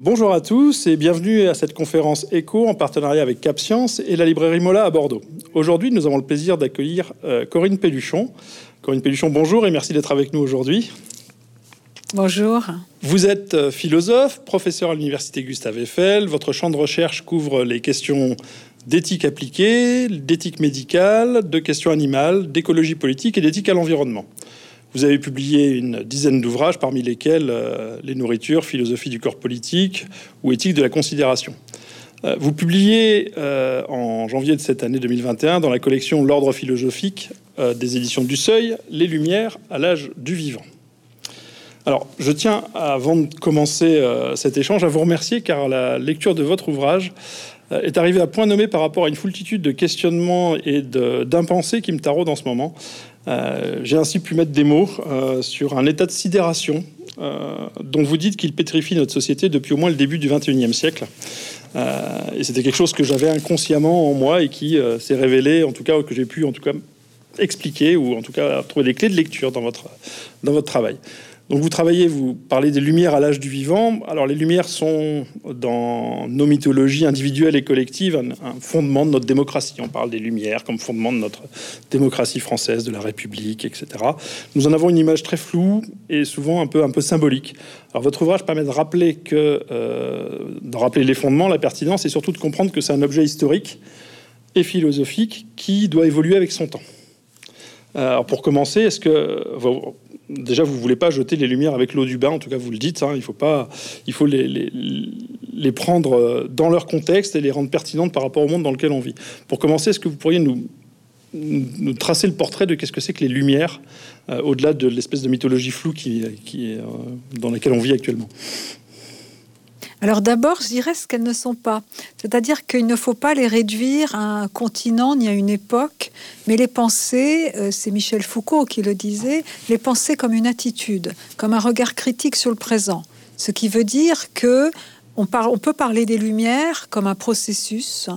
Bonjour à tous et bienvenue à cette conférence ECHO en partenariat avec Cap Science et la librairie Mola à Bordeaux. Aujourd'hui, nous avons le plaisir d'accueillir euh, Corinne Pelluchon. Corinne Pelluchon, bonjour et merci d'être avec nous aujourd'hui. Bonjour. Vous êtes euh, philosophe, professeur à l'université Gustave Eiffel. Votre champ de recherche couvre les questions d'éthique appliquée, d'éthique médicale, de questions animales, d'écologie politique et d'éthique à l'environnement. Vous avez publié une dizaine d'ouvrages, parmi lesquels euh, Les nourritures, philosophie du corps politique ou éthique de la considération. Euh, vous publiez euh, en janvier de cette année 2021 dans la collection L'ordre philosophique des éditions du Seuil, Les Lumières à l'âge du vivant. Alors, je tiens, avant de commencer cet échange, à vous remercier car la lecture de votre ouvrage est arrivée à point nommé par rapport à une foultitude de questionnements et d'impensés qui me taraudent en ce moment. Euh, j'ai ainsi pu mettre des mots euh, sur un état de sidération euh, dont vous dites qu'il pétrifie notre société depuis au moins le début du XXIe siècle. et c'était quelque chose que j'avais inconsciemment en moi et qui s'est révélé, en tout cas, que j'ai pu en tout cas expliquer ou en tout cas trouver des clés de lecture dans votre, dans votre travail. Donc vous travaillez, vous parlez des lumières à l'âge du vivant. Alors les lumières sont dans nos mythologies individuelles et collectives un, fondement de notre démocratie. On parle des lumières comme fondement de notre démocratie française, de la République, etc. Nous en avons une image très floue et souvent un peu, symbolique. Alors votre ouvrage permet de rappeler que, euh, de rappeler les fondements, la pertinence et surtout de comprendre que c'est un objet historique et philosophique qui doit évoluer avec son temps. Alors pour commencer, est-ce que déjà, vous ne voulez pas jeter les lumières avec l'eau du bain, en tout cas, vous le dites. Hein, il faut, pas, il faut les, prendre euh, dans leur contexte et les rendre pertinentes par rapport au monde dans lequel on vit. Pour commencer, est-ce que vous pourriez nous, tracer le portrait de qu'est-ce que c'est que les lumières, euh, au-delà de l'espèce de mythologie floue qui, euh, dans laquelle on vit actuellement? Alors d'abord, je dirais ce qu'elles ne sont pas. C'est-à-dire qu'il ne faut pas les réduire à un continent ni à une époque, mais les penser, euh, c'est Michel Foucault qui le disait, les penser comme une attitude, comme un regard critique sur le présent. Ce qui veut dire que on, peut parler des Lumières comme un processus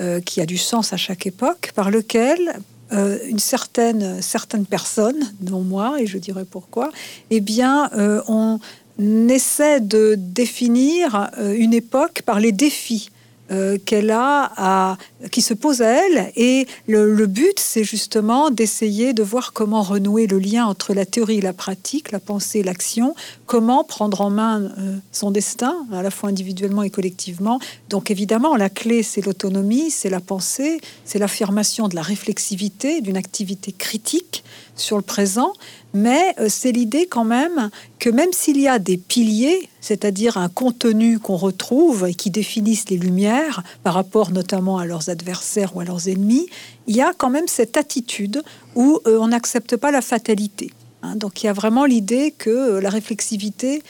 euh, qui a du sens à chaque époque, par lequel euh, une certaine certaines personnes, dont moi, et je dirais pourquoi, eh bien, on essaie de définir euh, une époque par les défis euh, qu'elle a à, qui se posent à elle. Et le, but, c'est justement d'essayer de voir comment renouer le lien entre la théorie et la pratique, la pensée et l'action, comment prendre en main euh, son destin, à la fois individuellement et collectivement. Donc évidemment, la clé, c'est l'autonomie, c'est la pensée, c'est l'affirmation de la réflexivité, d'une activité critique sur le présent, mais euh, c'est l'idée quand même que même s'il y a des piliers, c'est-à-dire un contenu qu'on retrouve et qui définissent les lumières par rapport notamment à leurs adversaires ou à leurs ennemis, il y a quand même cette attitude où euh, on n'accepte pas la fatalité. Hein. donc il y a vraiment l'idée que euh, la réflexivité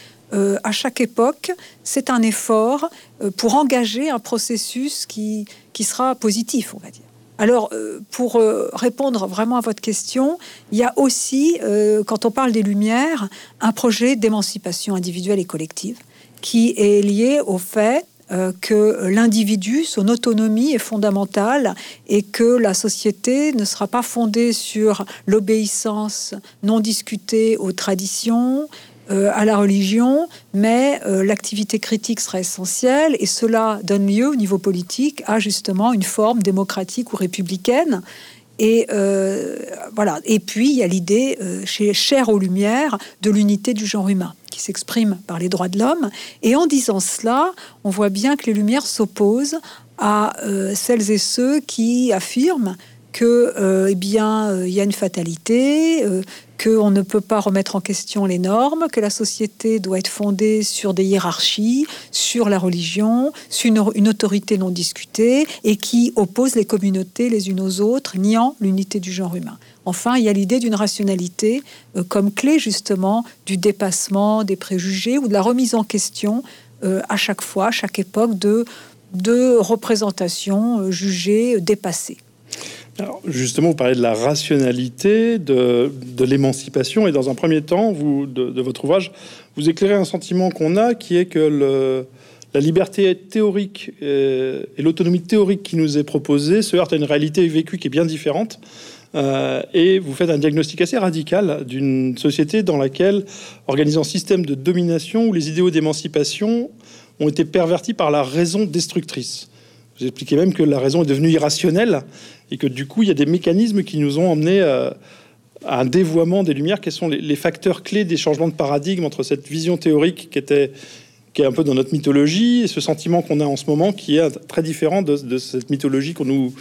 à chaque époque, c'est un effort pour engager un processus qui, qui sera positif, on va dire. Alors, euh, pour euh, répondre vraiment à votre question, il y a aussi, euh, quand on parle des Lumières, un projet d'émancipation individuelle et collective qui est lié au fait que l'individu, son autonomie est fondamentale et que la société ne sera pas fondée sur l'obéissance non discutée aux traditions, euh, à la religion, mais euh, l'activité critique sera essentielle et cela donne lieu au niveau politique à justement une forme démocratique ou républicaine. Et euh, voilà. Et puis il y a l'idée chez Cher aux Lumières de l'unité du genre humain qui s'exprime par les droits de l'homme. Et en disant cela, on voit bien que les Lumières s'opposent à celles et ceux qui affirment que eh bien il y a une fatalité, qu'on ne peut pas remettre en question les normes, que la société doit être fondée sur des hiérarchies, sur la religion, sur une, autorité non discutée, et qui oppose les communautés les unes aux autres, niant l'unité du genre humain. Enfin, il y a l'idée d'une rationalité euh, comme clé justement du dépassement des préjugés ou de la remise en question euh, à chaque fois, à chaque époque, de, de représentations euh, jugées dépassées justement, vous parlez de la rationalité, de, l'émancipation, et dans un premier temps, vous, de, votre ouvrage, vous éclairez un sentiment qu'on a, qui est que la liberté théorique et, l'autonomie théorique qui nous est proposée se heurte à une réalité vécue qui est bien différente. Euh, et vous faites un diagnostic assez radical d'une société dans laquelle, organisant un système de domination où les idéaux d'émancipation ont été pervertis par la raison destructrice. Vous expliquez même que la raison est devenue irrationnelle et que du coup, il y a des mécanismes qui nous ont emmenés à, un dévoiement des lumières. Quels sont les, facteurs clés des changements de paradigme entre cette vision théorique qui était qui est un peu dans notre mythologie et ce sentiment qu'on a en ce moment qui est très différent de, cette mythologie qu'on nous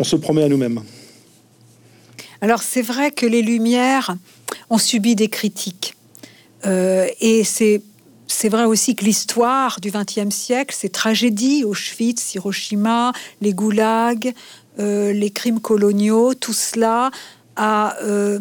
se promet à nous-mêmes? Alors c'est vrai que les Lumières ont subi des critiques. Euh, et c'est c'est vrai aussi que l'histoire du XXe siècle, ces tragédies, Auschwitz, Hiroshima, les goulags, euh, les crimes coloniaux, tout cela a euh,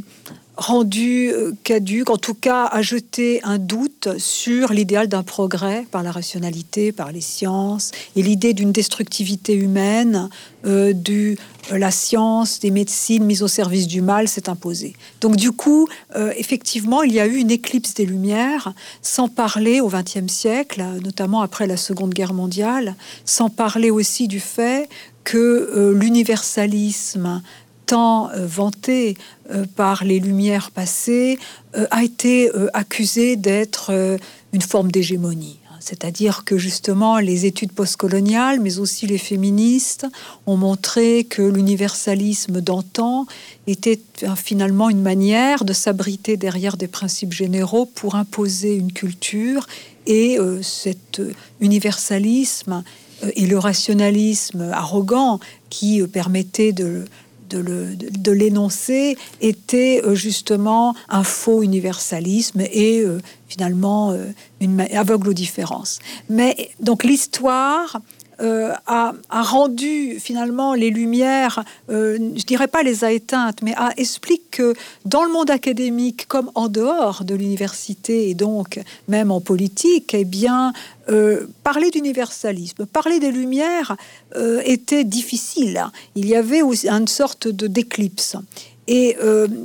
rendu euh, caduque, en tout cas a jeté un doute sur l'idéal d'un progrès par la rationalité, par les sciences, et l'idée d'une destructivité humaine, euh, du, euh, la science, des médecines mises au service du mal s'est imposée. Donc du coup, effectivement, il y a eu une éclipse des Lumières, sans parler au XXe siècle, notamment après la Seconde Guerre mondiale, sans parler aussi du fait que l'universalisme tant euh, vanté euh, par les Lumières passées, euh, a été accusé d'être une forme d'hégémonie. C'est-à-dire que justement les études postcoloniales, mais aussi les féministes, ont montré que l'universalisme d'antan était finalement une manière de s'abriter derrière des principes généraux pour imposer une culture. Et cet universalisme et le rationalisme arrogant qui permettait de de l'énoncer était euh, justement un faux universalisme et euh, finalement euh, une aveugle aux différences. Mais donc l'histoire euh, a, rendu finalement les lumières, euh, je dirais pas les a éteintes, mais a explique que dans le monde académique comme en dehors de l'université et donc même en politique, eh bien euh, parler d'universalisme, parler des lumières était difficile. Il y avait une sorte de d'éclipse. Et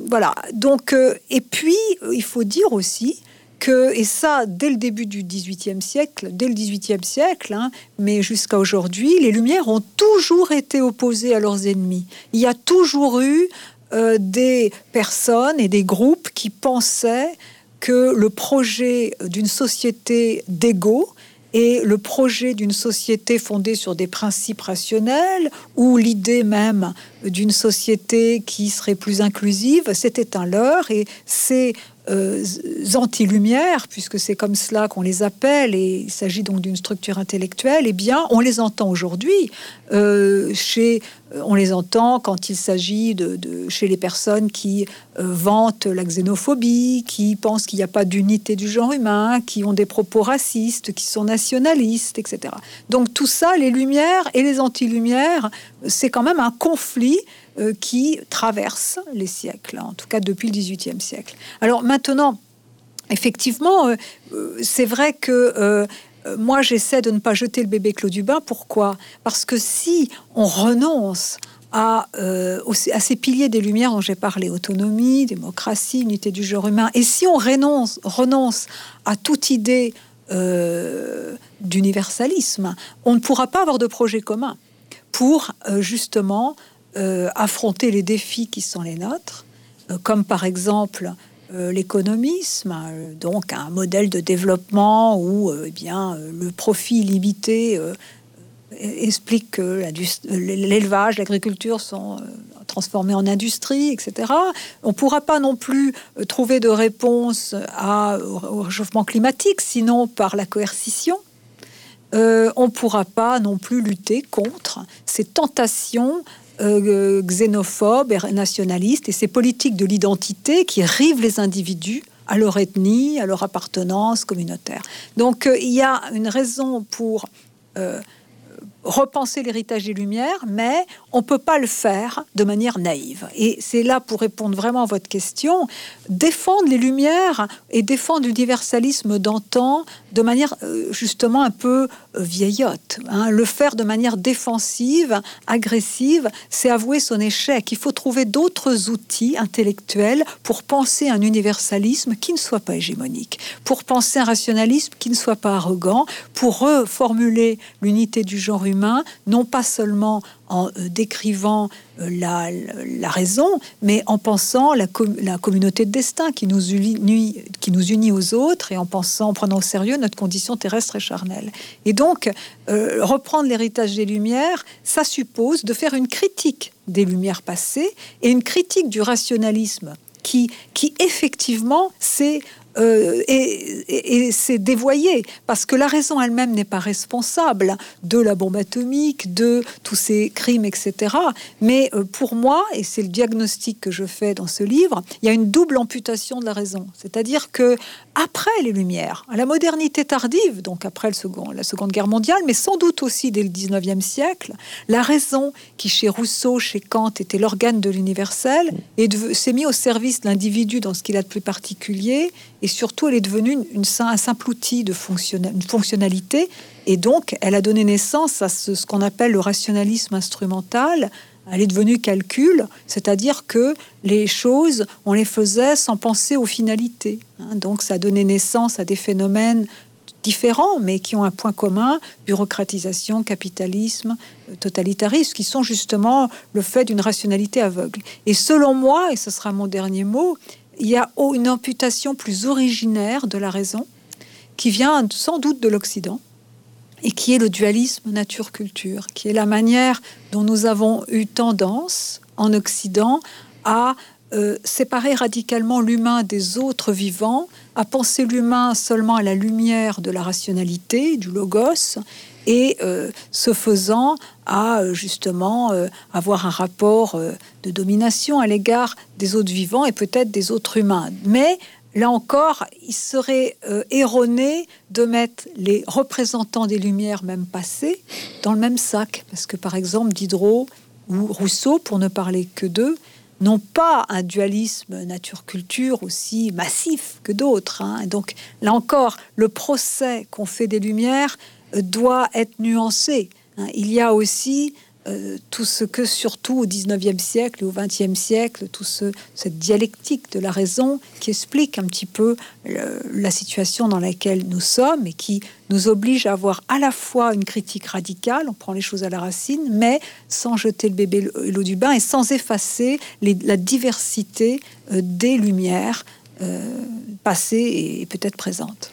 voilà. Donc et puis il faut dire aussi et ça, dès le début du XVIIIe siècle, dès le XVIIIe siècle, hein, mais jusqu'à aujourd'hui, les Lumières ont toujours été opposées à leurs ennemis. Il y a toujours eu euh, des personnes et des groupes qui pensaient que le projet d'une société d'égaux et le projet d'une société fondée sur des principes rationnels ou l'idée même d'une société qui serait plus inclusive, c'était un leurre et c'est euh, anti-lumière, puisque c'est comme cela qu'on les appelle, et il s'agit donc d'une structure intellectuelle, eh bien, on les entend aujourd'hui. Euh, chez, euh, on les entend quand il s'agit de, chez les personnes qui vantent la xénophobie, qui pensent qu'il n'y a pas d'unité du genre humain, qui ont des propos racistes, qui sont nationalistes, etc. Donc tout ça, les lumières et les anti-lumières, c'est quand même un conflit euh, qui traverse les siècles, en tout cas depuis le XVIIIe siècle. Alors maintenant, effectivement, euh, euh, c'est vrai que moi, j'essaie de ne pas jeter le bébé Claude Dubin. Pourquoi? Parce que si on renonce à, ces piliers des Lumières dont j'ai parlé, autonomie, démocratie, unité du genre humain, et si on renonce, renonce à toute idée d'universalisme, on ne pourra pas avoir de projet commun pour justement euh, affronter les défis qui sont les nôtres, euh, comme par exemple euh, l'économisme, donc un modèle de développement où eh bien, le profit limité explique que l'élevage, l'agriculture sont transformés en industrie, etc. On ne pourra pas non plus trouver de réponse au réchauffement climatique, sinon par la coercition. on ne pourra pas non plus lutter contre ces tentations euh, xénophobes et nationalistes et ces politiques de l'identité qui rivent les individus à leur ethnie, à leur appartenance communautaire. Donc euh, il y a une raison pour euh, repenser l'héritage des Lumières, mais on peut pas le faire de manière naïve. Et c'est là pour répondre vraiment à votre question, défendre les Lumières et défendre l'universalisme d'antan de manière euh, justement un peu euh, vieillotte. Hein. Le faire de manière défensive, agressive, c'est avouer son échec. Il faut trouver d'autres outils intellectuels pour penser un universalisme qui ne soit pas hégémonique, pour penser un rationalisme qui ne soit pas arrogant, pour reformuler l'unité du genre humain non pas seulement en euh, décrivant euh, la, raison, mais en pensant la, communauté de destin qui nous, unit, qui nous aux autres et en pensant, en prenant au sérieux notre condition terrestre et charnelle. Et donc, euh, reprendre l'héritage des Lumières, ça suppose de faire une critique des Lumières passées et une critique du rationalisme qui, qui effectivement s'est euh, et, c'est dévoyé parce que la raison elle-même n'est pas responsable de la bombe atomique, de tous ces crimes, etc. Mais euh, pour moi, et c'est le diagnostic que je fais dans ce livre, il y a une double amputation de la raison. C'est-à-dire que après les Lumières, à la modernité tardive, donc après la Seconde Guerre mondiale, mais sans doute aussi dès le 19e siècle, la raison qui chez Rousseau, chez Kant était l'organe de l'universel, s'est mis au service de l'individu dans ce qu'il a de plus particulier et surtout elle est devenue un simple outil de une fonctionnalité, et donc elle a donné naissance à ce, qu'on appelle le rationalisme instrumental. Elle est devenue calcul, c'est-à-dire que les choses, on les faisait sans penser aux finalités. Hein. donc ça a donné naissance à des phénomènes différents, mais qui ont un point commun, bureaucratisation, capitalisme, euh, totalitarisme, qui sont justement le fait d'une rationalité aveugle. Et selon moi, et ce sera mon dernier mot, il y a une amputation plus originaire de la raison qui vient sans doute de l'Occident et qui est le dualisme nature-culture, qui est la manière dont nous avons eu tendance en Occident à euh, séparer radicalement l'humain des autres vivants, à penser l'humain seulement à la lumière de la rationalité, du logos, et euh, ce faisant à euh, justement euh, avoir un rapport de domination à l'égard des autres vivants et peut-être des autres humains. Mais là encore, il serait erroné de mettre les représentants des Lumières même passées dans le même sac, parce que par exemple Diderot ou Rousseau, pour ne parler que d'eux, n'ont pas un dualisme nature-culture aussi massif que d'autres. Hein. Donc là encore, le procès qu'on fait des Lumières doit être nuancé. Hein. Il y a aussi euh, tout ce que, surtout au 19e siècle et au 20e siècle, tout ce, cette dialectique de la raison qui explique un petit peu euh, la situation dans laquelle nous sommes et qui nous oblige à avoir à la fois une critique radicale, on prend les choses à la racine, mais sans jeter le bébé l'eau du bain et sans effacer la diversité euh, des lumières passées et peut-être présentes.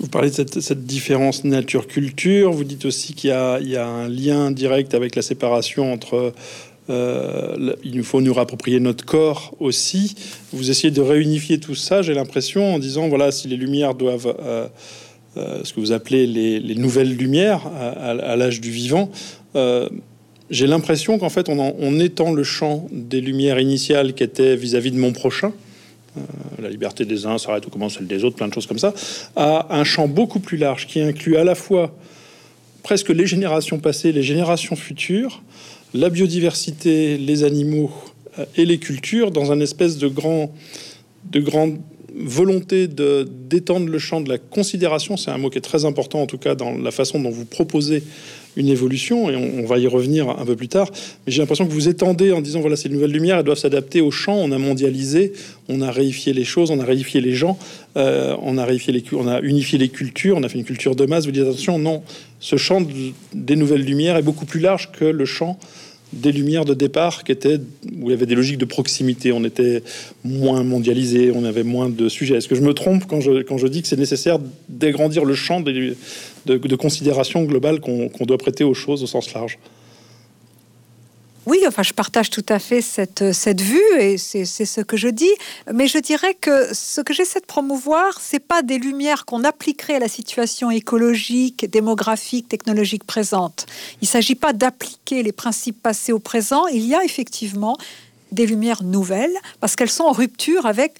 Vous parlez de cette, différence nature-culture. Vous dites aussi qu'il y, a un lien direct avec la séparation entre. Euh, il nous faut nous rapproprier notre corps aussi. Vous essayez de réunifier tout ça, j'ai l'impression, en disant voilà, si les lumières doivent. Euh, euh, ce que vous appelez les, nouvelles lumières à, l'âge du vivant, j'ai l'impression qu'en fait, on, on, étend le champ des lumières initiales qui étaient vis-à-vis -vis de mon prochain, la liberté des uns s'arrête ou commence celle des autres, plein de choses comme ça, à un champ beaucoup plus large qui inclut à la fois presque les générations passées, les générations futures, la biodiversité, les animaux euh, et les cultures dans un espèce de grand, de grande volonté de d'étendre le champ de la considération. C'est un mot qui est très important en tout cas dans la façon dont vous proposez une évolution, et on, va y revenir un peu plus tard. Mais j'ai l'impression que vous étendez en disant voilà, ces nouvelles lumières, elles doivent s'adapter au champ. On a mondialisé, on a réifié les choses, on a réifié les gens, euh, on a réifié les, on a unifié les cultures, on a fait une culture de masse. Vous dites attention, non, ce champ des nouvelles lumières est beaucoup plus large que le champ des lumières de départ qui étaient où il y avait des logiques de proximité. On était moins mondialisé, on avait moins de sujets. Est-ce que je me trompe quand je, quand je dis que c'est nécessaire d'agrandir le champ de, considération globale qu'on doit prêter aux choses au sens large oui, enfin, je partage tout à fait cette, cette vue et c'est ce que je dis. Mais je dirais que ce que j'essaie de promouvoir, c'est pas des lumières qu'on appliquerait à la situation écologique, démographique, technologique présente. Il s'agit pas d'appliquer les principes passés au présent. Il y a effectivement des lumières nouvelles parce qu'elles sont en rupture avec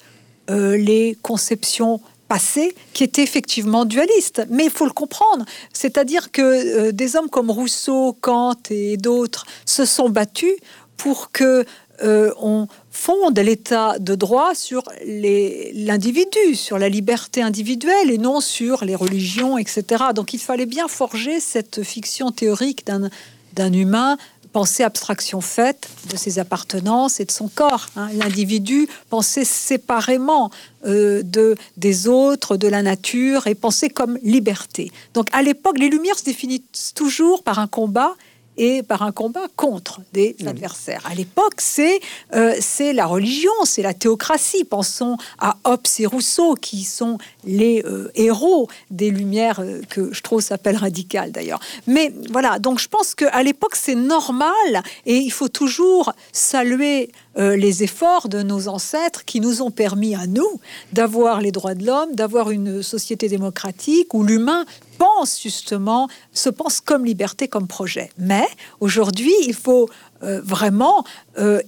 euh, les conceptions passé qui était effectivement dualiste. Mais il faut le comprendre. C'est-à-dire que euh, des hommes comme Rousseau, Kant et d'autres se sont battus pour que euh, on fonde l'état de droit sur l'individu, sur la liberté individuelle et non sur les religions, etc. Donc il fallait bien forger cette fiction théorique d'un humain pensée abstraction faite de ses appartenances et de son corps. Hein. L'individu pensait séparément euh, de, des autres, de la nature, et pensait comme liberté. Donc à l'époque, les Lumières se définissent toujours par un combat et par un combat contre des mmh. adversaires. À l'époque, c'est euh, c'est la religion, c'est la théocratie. Pensons à Hobbes et Rousseau, qui sont les euh, héros des Lumières, euh, que je trouve s'appelle radical d'ailleurs. Mais voilà, donc je pense qu'à l'époque, c'est normal et il faut toujours saluer les efforts de nos ancêtres qui nous ont permis à nous d'avoir les droits de l'homme, d'avoir une société démocratique où l'humain pense justement, se pense comme liberté, comme projet. Mais aujourd'hui, il faut euh, vraiment euh,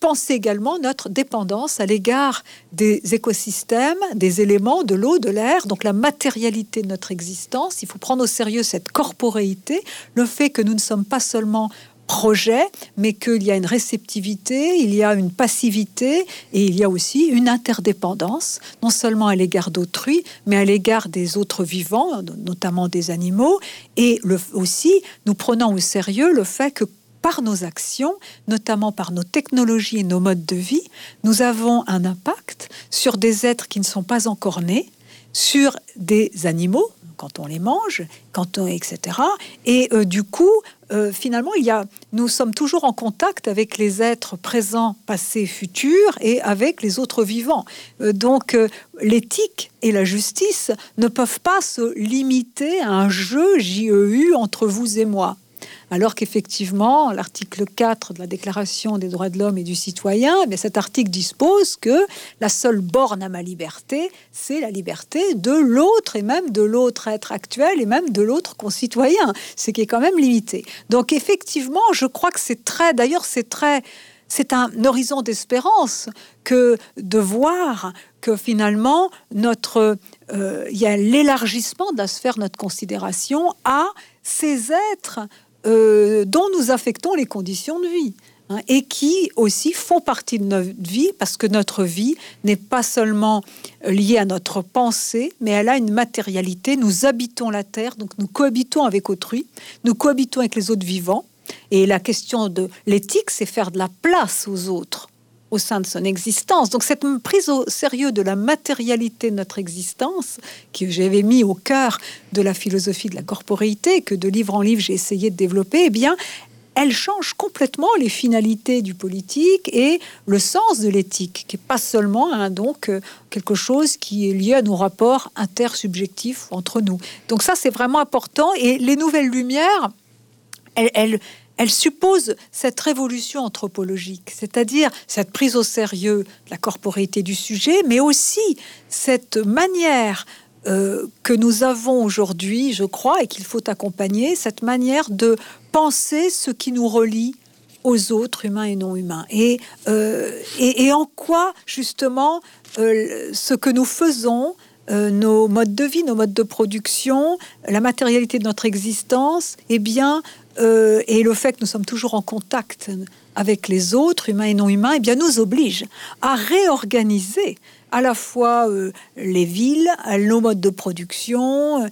penser également notre dépendance à l'égard des écosystèmes, des éléments, de l'eau, de l'air, donc la matérialité de notre existence. Il faut prendre au sérieux cette corporéité, le fait que nous ne sommes pas seulement projet, mais qu'il y a une réceptivité, il y a une passivité et il y a aussi une interdépendance, non seulement à l'égard d'autrui, mais à l'égard des autres vivants, notamment des animaux, et aussi nous prenons au sérieux le fait que par nos actions, notamment par nos technologies et nos modes de vie, nous avons un impact sur des êtres qui ne sont pas encore nés, sur des animaux, quand on les mange, quand on, etc. Et euh, du coup, euh, finalement, il y a, nous sommes toujours en contact avec les êtres présents, passés, futurs, et avec les autres vivants. Euh, donc, l'éthique et la justice ne peuvent pas se limiter à un jeu JEU entre vous et moi alors qu'effectivement, l'article 4 de la Déclaration des droits de l'homme et du citoyen, eh cet article dispose que la seule borne à ma liberté, c'est la liberté de l'autre et même de l'autre être actuel et même de l'autre concitoyen, ce qui est quand même limité. Donc effectivement, je crois que c'est très, d'ailleurs c'est très, c'est un horizon d'espérance que de voir que finalement notre euh, il y a l'élargissement de la sphère de notre considération à ces êtres euh, dont nous affectons les conditions de vie. Hein, et qui aussi font partie de notre vie parce que notre vie n'est pas seulement liée à notre pensée, mais elle a une matérialité. Nous habitons la terre, donc nous cohabitons avec autrui, nous cohabitons avec les autres vivants. Et la question de l'éthique, c'est faire de la place aux autres au sein de son existence. Donc cette prise au sérieux de la matérialité de notre existence, que j'avais mis au cœur de la philosophie de la corporéité, que de livre en livre j'ai essayé de développer, eh bien, elle change complètement les finalités du politique et le sens de l'éthique, qui n'est pas seulement hein, donc euh, quelque chose qui est lié à nos rapports intersubjectifs entre nous. Donc ça, c'est vraiment important. Et les nouvelles lumières, elles, elles elle suppose cette révolution anthropologique, c'est-à-dire cette prise au sérieux de la corporéité du sujet, mais aussi cette manière euh, que nous avons aujourd'hui, je crois, et qu'il faut accompagner, cette manière de penser ce qui nous relie aux autres humains et non humains. Et, euh, en quoi, justement, euh, ce que nous faisons, nos modes de vie, nos modes de production, la matérialité de notre existence, eh bien, euh, et le fait que nous sommes toujours en contact avec les autres, humains et non humains, eh bien, nous oblige à réorganiser à la fois euh, les villes, nos modes de production, euh,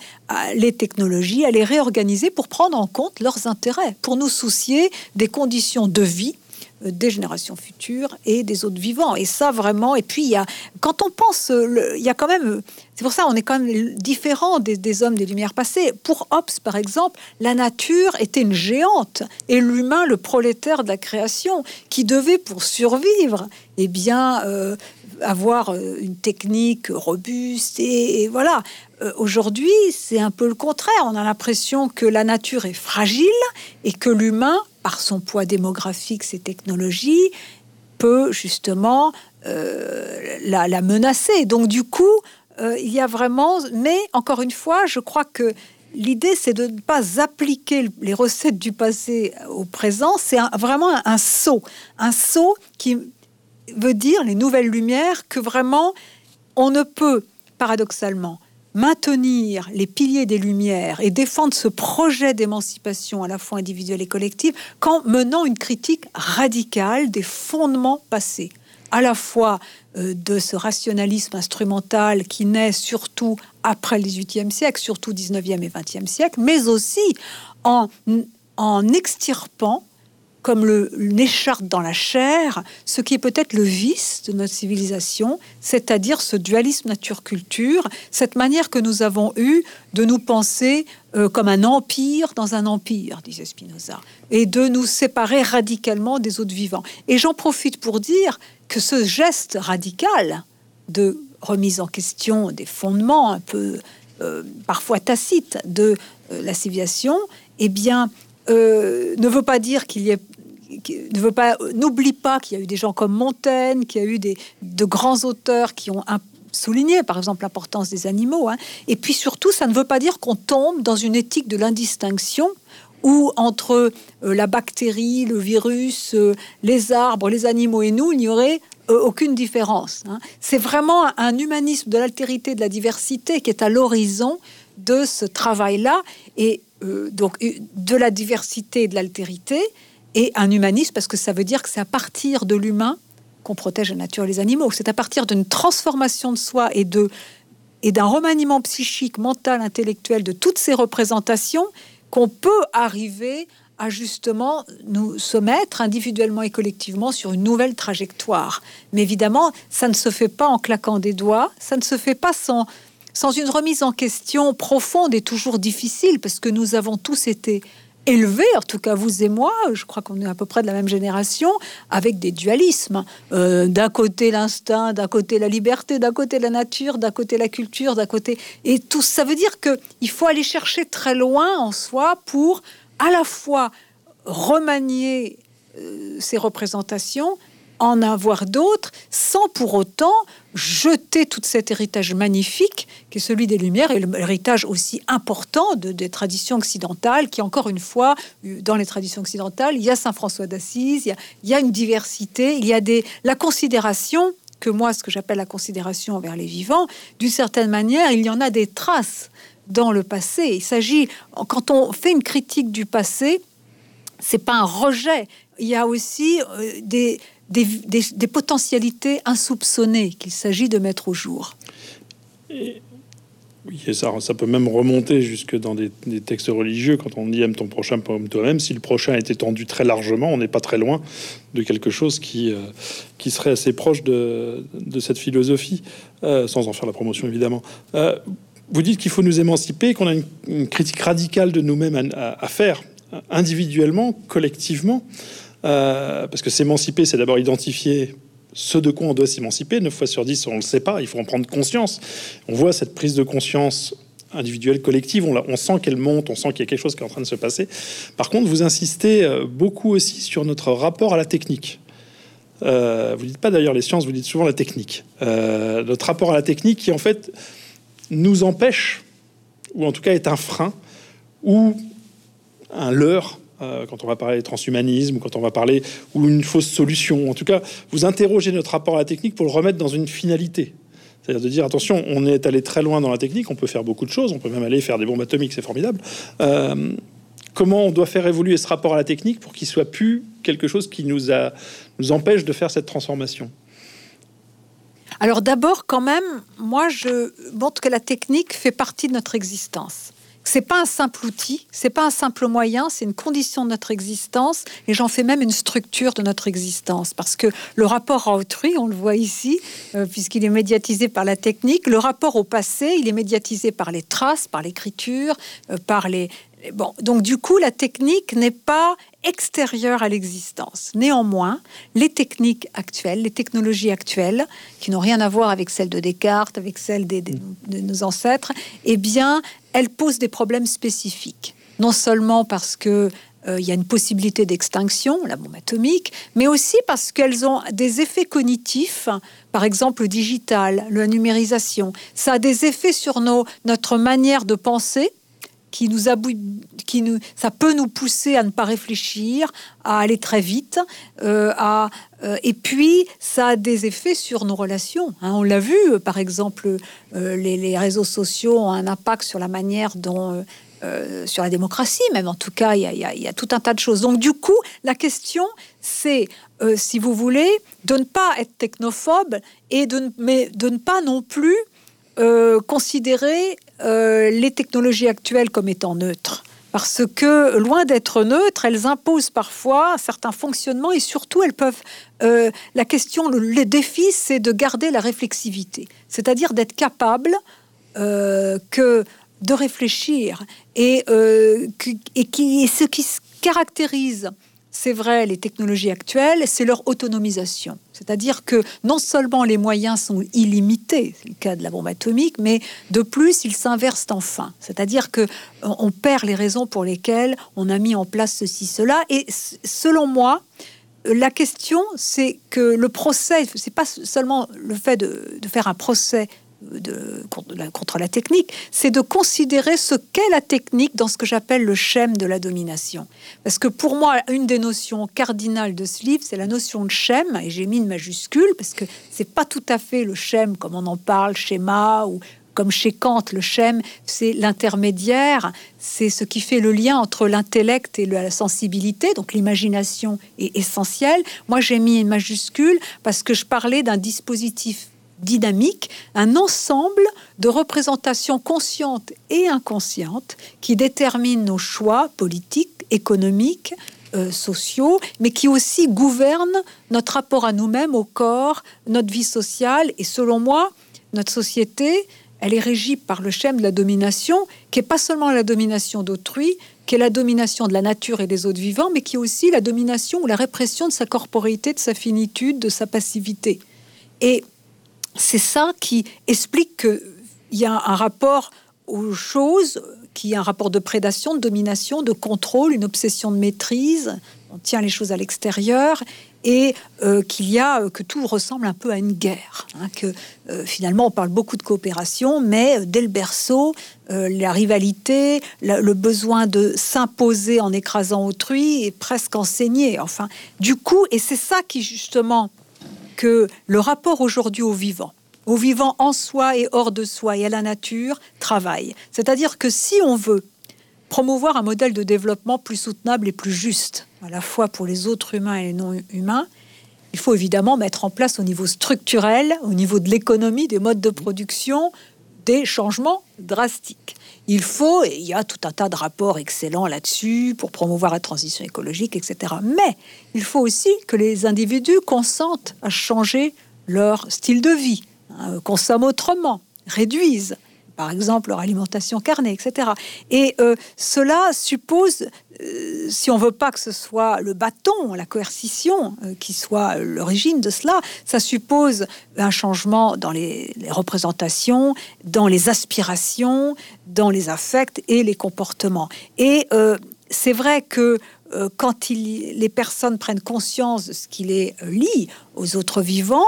les technologies, à les réorganiser pour prendre en compte leurs intérêts, pour nous soucier des conditions de vie des générations futures et des autres vivants. Et ça, vraiment, et puis, il y a, quand on pense, il y a quand même, c'est pour ça on est quand même différent des, hommes des Lumières passées. Pour Hobbes, par exemple, la nature était une géante et l'humain, le prolétaire de la création, qui devait, pour survivre, eh bien, euh, avoir euh, une technique robuste et, voilà. Aujourd'hui, c'est un peu le contraire. On a l'impression que la nature est fragile et que l'humain par son poids démographique, ses technologies, peut justement euh, la, menacer. Donc du coup, euh, il y a vraiment... Mais encore une fois, je crois que l'idée, c'est de ne pas appliquer les recettes du passé au présent. C'est vraiment un, saut. Un saut qui veut dire les nouvelles lumières que vraiment on ne peut, paradoxalement, maintenir les piliers des Lumières et défendre ce projet d'émancipation à la fois individuelle et collective qu'en menant une critique radicale des fondements passés, à la fois euh, de ce rationalisme instrumental qui naît surtout après le XVIIIe siècle, surtout 19e et 20e siècle, mais aussi en, en extirpant comme le, une écharpe dans la chair, ce qui est peut-être le vice de notre civilisation, c'est-à-dire ce dualisme nature-culture, cette manière que nous avons eue de nous penser euh, comme un empire dans un empire, disait Spinoza, et de nous séparer radicalement des autres vivants. Et j'en profite pour dire que ce geste radical de remise en question des fondements un peu euh, parfois tacites de euh, la civilisation, eh bien, ne veut pas dire qu'il y ait ne veut pas, n'oublie pas qu'il y a eu des gens comme Montaigne, qu'il y a eu des, de grands auteurs qui ont souligné, par exemple, l'importance des animaux. Hein. Et puis surtout, ça ne veut pas dire qu'on tombe dans une éthique de l'indistinction où entre euh, la bactérie, le virus, euh, les arbres, les animaux et nous, il n'y aurait euh, aucune différence. Hein. C'est vraiment un humanisme de l'altérité, de la diversité qui est à l'horizon de ce travail-là, et donc de la diversité et de l'altérité, et un humanisme parce que ça veut dire que c'est à partir de l'humain qu'on protège la nature et les animaux. C'est à partir d'une transformation de soi et de et d'un remaniement psychique, mental, intellectuel de toutes ces représentations qu'on peut arriver à justement nous soumettre individuellement et collectivement sur une nouvelle trajectoire. Mais évidemment, ça ne se fait pas en claquant des doigts, ça ne se fait pas sans, sans une remise en question profonde et toujours difficile, parce que nous avons tous été élevé, en tout cas vous et moi, je crois qu'on est à peu près de la même génération, avec des dualismes. Euh, d'un côté l'instinct, d'un côté la liberté, d'un côté la nature, d'un côté la culture, d'un côté... Et tout ça veut dire qu'il faut aller chercher très loin en soi pour à la fois remanier euh, ces représentations, en avoir d'autres, sans pour autant jeter tout cet héritage magnifique qui est celui des Lumières et l'héritage aussi important de, des traditions occidentales, qui encore une fois, dans les traditions occidentales, il y a Saint François d'Assise, il, il, y a une diversité, il y a des, la considération que moi, ce que j'appelle la considération envers les vivants, d'une certaine manière, il y en a des traces dans le passé. Il s'agit, quand on fait une critique du passé, c'est pas un rejet. Il y a aussi euh, des, potentialités insoupçonnées qu'il s'agit de mettre au jour. oui, et ça, ça peut même remonter jusque dans des, textes religieux quand on dit aime ton prochain comme toi-même. Si le prochain est étendu très largement, on n'est pas très loin de quelque chose qui, euh, qui serait assez proche de, de cette philosophie, euh, sans en faire la promotion évidemment. Euh, vous dites qu'il faut nous émanciper, qu'on a une, critique radicale de nous-mêmes à, faire individuellement, collectivement. Euh, parce que s'émanciper, c'est d'abord identifier ce de quoi on doit s'émanciper. 9 fois sur 10, on ne le sait pas, il faut en prendre conscience. On voit cette prise de conscience individuelle, collective, on, sent qu'elle monte, on sent qu'il y a quelque chose qui est en train de se passer. Par contre, vous insistez euh, beaucoup aussi sur notre rapport à la technique. Euh, vous dites pas d'ailleurs les sciences, vous dites souvent la technique. Euh, notre rapport à la technique qui en fait nous empêche, ou en tout cas est un frein, ou un leurre euh, quand on va parler de transhumanisme, quand on va parler, ou une fausse solution. En tout cas, vous interrogez notre rapport à la technique pour le remettre dans une finalité. C'est-à-dire de dire, attention, on est allé très loin dans la technique, on peut faire beaucoup de choses, on peut même aller faire des bombes atomiques, c'est formidable. Euh, comment on doit faire évoluer ce rapport à la technique pour qu'il soit plus quelque chose qui nous, nous empêche de faire cette transformation? Alors d'abord, quand même, moi, je montre que la technique fait partie de notre existence c'est pas un simple outil, c'est pas un simple moyen, c'est une condition de notre existence et j'en fais même une structure de notre existence parce que le rapport à autrui, on le voit ici, euh, puisqu'il est médiatisé par la technique, le rapport au passé, il est médiatisé par les traces, par l'écriture, euh, par les, Bon, donc du coup, la technique n'est pas extérieure à l'existence. Néanmoins, les techniques actuelles, les technologies actuelles, qui n'ont rien à voir avec celles de Descartes, avec celles de nos ancêtres, eh bien, elles posent des problèmes spécifiques. Non seulement parce que euh, il y a une possibilité d'extinction, la bombe atomique, mais aussi parce qu'elles ont des effets cognitifs, par exemple le digital, la numérisation. Ça a des effets sur nos, notre manière de penser, qui nous, qui nous, ça peut nous pousser à ne pas réfléchir, à aller très vite, euh, à, euh, et puis ça a des effets sur nos relations. Hein. On l'a vu, euh, par exemple, les, réseaux sociaux ont un impact sur la manière dont sur la démocratie, même en tout cas, il y, a tout un tas de choses. Donc, du coup, la question, c'est, si vous voulez, de ne pas être technophobe et mais de ne pas non plus considérer euh, les technologies actuelles comme étant neutres. parce que loin d'être neutres, elles imposent parfois certains fonctionnements et surtout elles peuvent. Euh, la question, le, défi, c'est de garder la réflexivité, c'est-à-dire d'être capable euh, que de réfléchir et, euh, et, qui, et ce qui caractérise c'est vrai, les technologies actuelles, c'est leur autonomisation. C'est-à-dire que non seulement les moyens sont illimités, c'est le cas de la bombe atomique, mais de plus, ils s'inversent enfin. C'est-à-dire que euh, on perd les raisons pour lesquelles on a mis en place ceci, cela. Et selon moi, la question, c'est que le procès, c'est pas seulement le fait de faire un procès de, contre la technique, c'est de considérer ce qu'est la technique dans ce que j'appelle le schème de la domination. Parce que pour moi, une des notions cardinales de ce livre, c'est la notion de schème, et j'ai mis une majuscule, parce que c'est pas tout à fait le schème comme on en parle, schéma, ou comme chez Kant, le schème, c'est l'intermédiaire, c'est ce qui fait le lien entre l'intellect et la sensibilité, donc l'imagination est essentielle. Moi, j'ai mis une majuscule parce que je parlais d'un dispositif dynamique, un ensemble de représentations conscientes et inconscientes qui déterminent nos choix politiques, économiques, euh, sociaux, mais qui aussi gouvernent notre rapport à nous-mêmes, au corps, notre vie sociale. Et selon moi, notre société, elle est régie par le schème de la domination, qui est pas seulement la domination d'autrui, qui est la domination de la nature et des autres vivants, mais qui est aussi la domination ou la répression de sa corporéité, de sa finitude, de sa passivité. Et c'est ça qui explique qu'il y a un rapport aux choses, qui est un rapport de prédation, de domination, de contrôle, une obsession de maîtrise. On tient les choses à l'extérieur et euh, qu'il y a que tout ressemble un peu à une guerre. Hein, que euh, finalement on parle beaucoup de coopération, mais euh, dès le berceau, la rivalité, le besoin de s'imposer en écrasant autrui est presque enseigné. Enfin, du coup, et c'est ça qui justement que le rapport aujourd'hui au vivant, au vivant en soi et hors de soi et à la nature, travaille. C'est-à-dire que si on veut promouvoir un modèle de développement plus soutenable et plus juste, à la fois pour les autres humains et les non humains, il faut évidemment mettre en place au niveau structurel, au niveau de l'économie, des modes de production, des changements drastiques. Il faut, et il y a tout un tas de rapports excellents là-dessus pour promouvoir la transition écologique, etc. Mais il faut aussi que les individus consentent à changer leur style de vie, hein, consomment autrement, réduisent par exemple leur alimentation carnée, etc. Et euh, cela suppose, euh, si on veut pas que ce soit le bâton, la coercition euh, qui soit l'origine de cela, ça suppose un changement dans les, représentations, dans les aspirations, dans les affects et les comportements. Et c'est vrai que quand les personnes prennent conscience de ce qui les lie aux autres vivants,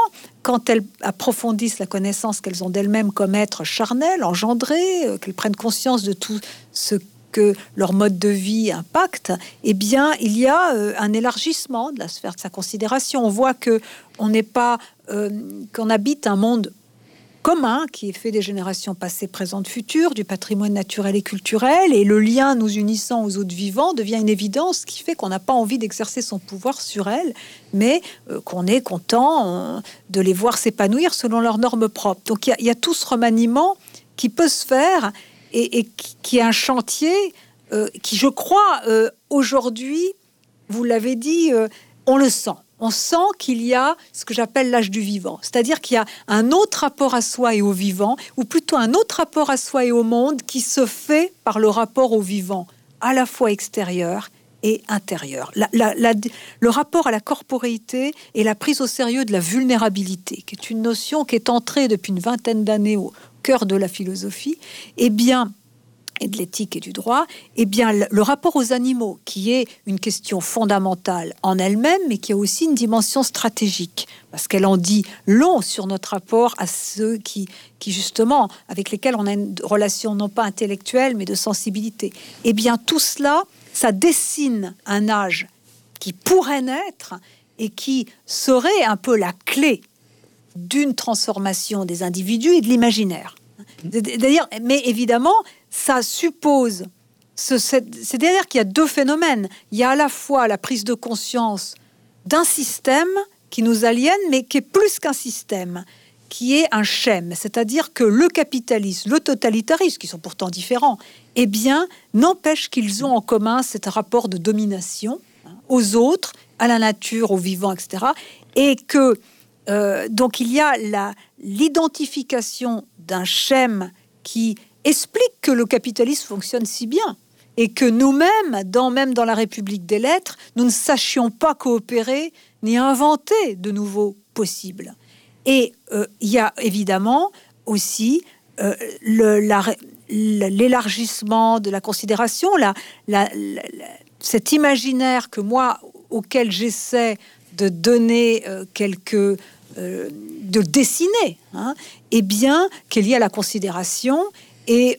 quand elles approfondissent la connaissance qu'elles ont d'elles-mêmes comme être charnel, engendré, euh, qu'elles prennent conscience de tout ce que leur mode de vie impacte, eh bien, il y a euh, un élargissement de la sphère de sa considération. On voit que on n'est pas euh, qu'on habite un monde commun qui est fait des générations passées, présentes, futures, du patrimoine naturel et culturel, et le lien nous unissant aux autres vivants devient une évidence qui fait qu'on n'a pas envie d'exercer son pouvoir sur elles, mais euh, qu'on est content euh, de les voir s'épanouir selon leurs normes propres. Donc il y, a tout ce remaniement qui peut se faire et, qui, est un chantier euh, qui, je crois, aujourd'hui, vous l'avez dit, on le sent on sent qu'il y a ce que j'appelle l'âge du vivant, c'est-à-dire qu'il y a un autre rapport à soi et au vivant, ou plutôt un autre rapport à soi et au monde qui se fait par le rapport au vivant, à la fois extérieur et intérieur. le rapport à la corporéité et la prise au sérieux de la vulnérabilité, qui est une notion qui est entrée depuis une vingtaine d'années au cœur de la philosophie, eh bien, et de l'éthique et du droit, eh bien, le rapport aux animaux, qui est une question fondamentale en elle-même, mais qui a aussi une dimension stratégique, parce qu'elle en dit long sur notre rapport à ceux qui, justement, avec lesquels on a une relation non pas intellectuelle, mais de sensibilité. Eh bien, tout cela, ça dessine un âge qui pourrait naître et qui serait un peu la clé d'une transformation des individus et de l'imaginaire. D'ailleurs, mais évidemment, ça suppose, c'est-à-dire qu'il y a deux phénomènes. Il y a à la fois la prise de conscience d'un système qui nous aliène, mais qui est plus qu'un système, qui est un schème, c'est-à-dire que le capitalisme, le totalitarisme, qui sont pourtant différents, eh bien, n'empêche qu'ils ont en commun cet rapport de domination hein, aux autres, à la nature, aux vivants, etc. Et que euh, donc il y a l'identification d'un schème qui explique que le capitalisme fonctionne si bien et que nous-mêmes, dans, même dans la République des lettres, nous ne sachions pas coopérer ni inventer de nouveaux possibles. Et euh, il y a évidemment aussi euh, l'élargissement de la considération, cet imaginaire que moi, auquel j'essaie de donner euh, quelques de dessiner, hein, eh bien, qu'il y a la considération et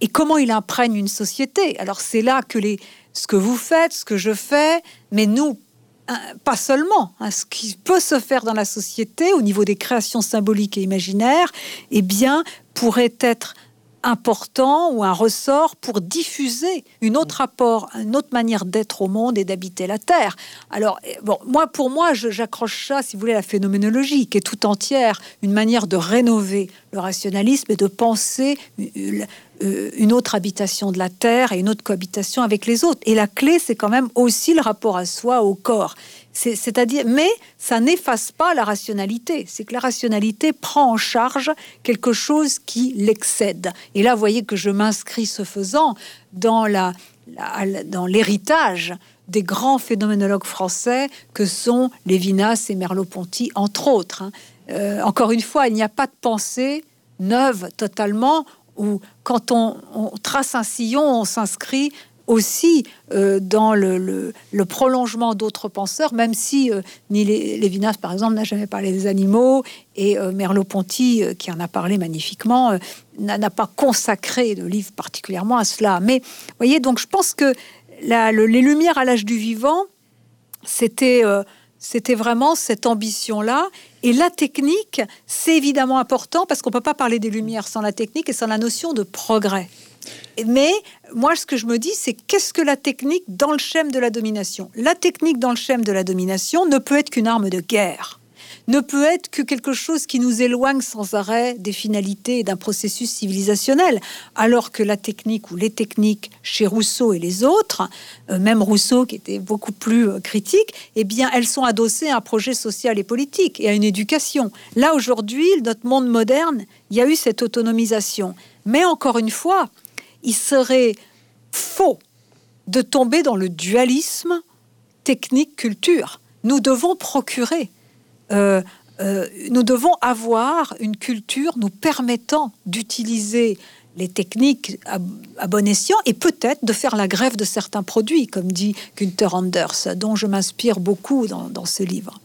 et comment il imprègne une société? Alors c'est là que les, ce que vous faites, ce que je fais, mais nous, hein, pas seulement, hein, ce qui peut se faire dans la société au niveau des créations symboliques et imaginaires, eh bien, pourrait être important ou un ressort pour diffuser une autre rapport, une autre manière d'être au monde et d'habiter la Terre. Alors, eh, bon, moi, pour moi, j'accroche ça, si vous voulez, à la phénoménologie, qui est tout entière une manière de rénover le rationalisme et de penser euh, une autre habitation de la Terre et une autre cohabitation avec les autres. Et la clé, c'est quand même aussi le rapport à soi, au corps. C'est-à-dire, mais ça n'efface pas la rationalité. C'est que la rationalité prend en charge quelque chose qui l'excède. Et là, vous voyez que je m'inscris ce faisant dans l'héritage des grands phénoménologues français que sont Lévinas et Merleau-Ponty, entre autres. Hein. Euh, encore une fois, il n'y a pas de pensée neuve totalement, où quand on trace un sillon, on s'inscrit aussi euh, dans le, prolongement d'autres penseurs, même si euh, ni Lévinas, par exemple, n'a jamais parlé des animaux, et euh, Merleau-Ponty, qui en a parlé magnifiquement, n'a pas consacré de livre particulièrement à cela. Mais voyez, donc je pense que les Lumières à l'âge du vivant, c'était c'était vraiment cette ambition-là. Et la technique, c'est évidemment important parce qu'on ne peut pas parler des Lumières sans la technique et sans la notion de progrès. Mais moi, ce que je me dis, c'est qu'est-ce que la technique dans le schème de la domination? La technique dans le schème de la domination ne peut être qu'une arme de guerre, ne peut être que quelque chose qui nous éloigne sans arrêt des finalités d'un processus civilisationnel, alors que la technique ou les techniques chez Rousseau et les autres, euh, même Rousseau qui était beaucoup plus euh, critique, eh bien, elles sont adossées à un projet social et politique et à une éducation. Là, aujourd'hui, notre monde moderne, il y a eu cette autonomisation. Mais encore une fois, il serait faux de tomber dans le dualisme technique-culture. Nous devons procurer, euh, euh, nous devons avoir une culture nous permettant d'utiliser les techniques à, bon escient et peut-être de faire la grève de certains produits, comme dit Günther Anders, dont je m'inspire beaucoup dans, dans ce livre.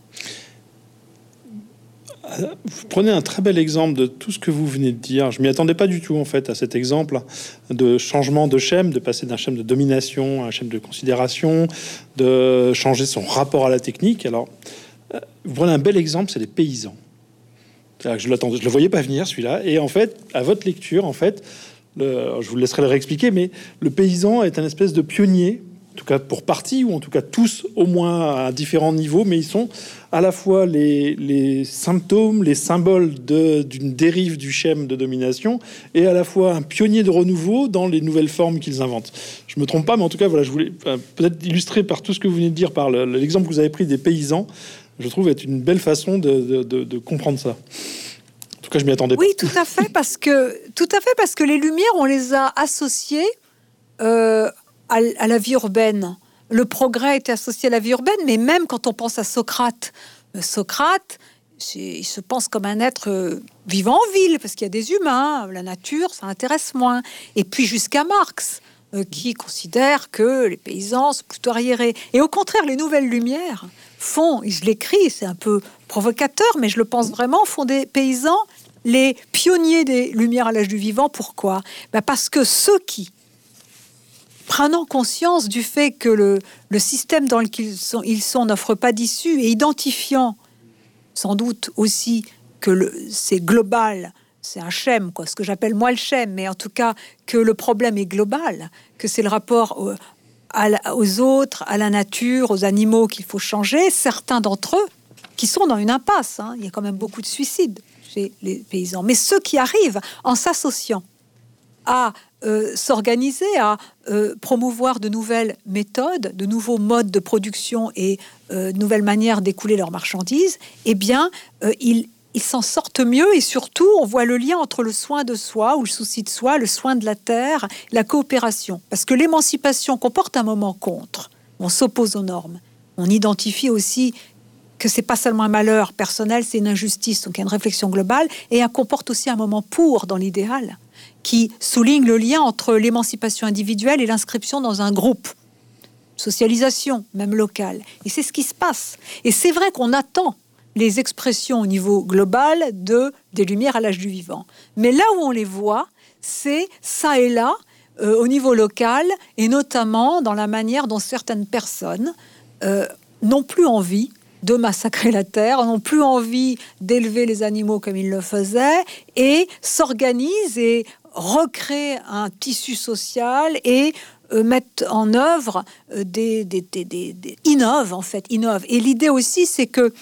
Vous prenez un très bel exemple de tout ce que vous venez de dire. Je m'y attendais pas du tout en fait à cet exemple de changement de schème, de passer d'un schème de domination à un schème de considération, de changer son rapport à la technique. Alors, euh, prenez un bel exemple, c'est les paysans. Je l'attendais, je le voyais pas venir celui-là. Et en fait, à votre lecture, en fait, je vous laisserai le réexpliquer, mais le paysan est un espèce de pionnier en tout cas pour partie, ou en tout cas tous au moins à différents niveaux, mais ils sont à la fois les, symptômes, les symboles d'une dérive du schème de domination, et à la fois un pionnier de renouveau dans les nouvelles formes qu'ils inventent. Je me trompe pas, mais en tout cas, voilà, je voulais peut-être illustrer par tout ce que vous venez de dire, par l'exemple que vous avez pris des paysans, je trouve être une belle façon de, comprendre ça. En tout cas, je m'y attendais oui, pas. Oui, tout à fait, parce que tout à fait parce que les lumières, on les a associées euh, à, la vie urbaine. Le progrès était associé à la vie urbaine, mais même quand on pense à Socrate, euh, Socrate, il se pense comme un être euh, vivant en ville, parce qu'il y a des humains, la nature, ça intéresse moins. Et puis jusqu'à Marx, euh, qui considère que les paysans sont plutôt arriérés. Et au contraire, les nouvelles lumières font, je l'écris, c'est un peu provocateur, mais je le pense vraiment, font des paysans les pionniers des lumières à l'âge du vivant. Pourquoi? Ben Parce que ceux qui prenant conscience du fait que le, système dans lequel ils sont, ils sont n'offre pas d'issue et identifiant sans doute aussi que c'est global, c'est un schème, quoi, ce que j'appelle moi le schème, mais en tout cas que le problème est global, que c'est le rapport aux autres, à la nature, aux animaux qu'il faut changer. Certains d'entre eux qui sont dans une impasse, hein, il y a quand même beaucoup de suicides chez les paysans. Mais ceux qui arrivent en s'associant à euh, s'organiser, à euh, promouvoir de nouvelles méthodes, de nouveaux modes de production et euh, de nouvelles manières d'écouler leurs marchandises, eh bien, ils, ils s'en sortent mieux et surtout, on voit le lien entre le soin de soi ou le souci de soi, le soin de la terre, la coopération. Parce que l'émancipation comporte un moment contre. On s'oppose aux normes. On identifie aussi que c'est pas seulement un malheur personnel, c'est une injustice. Donc il y a une réflexion globale et elle comporte aussi un moment pour dans l'idéal qui souligne le lien entre l'émancipation individuelle et l'inscription dans un groupe. Socialisation, même locale. Et c'est ce qui se passe. Et c'est vrai qu'on attend les expressions au niveau global de des lumières à l'âge du vivant. Mais là où on les voit, c'est ça et là, euh, au niveau local, et notamment dans la manière dont certaines personnes euh, n'ont plus envie de massacrer la terre, n'ont plus envie d'élever les animaux comme ils le faisaient, et s'organisent et recréent un tissu social et euh, mettent en œuvre des, des, des, des, innovent en fait, innovent. Et l'idée aussi, c'est que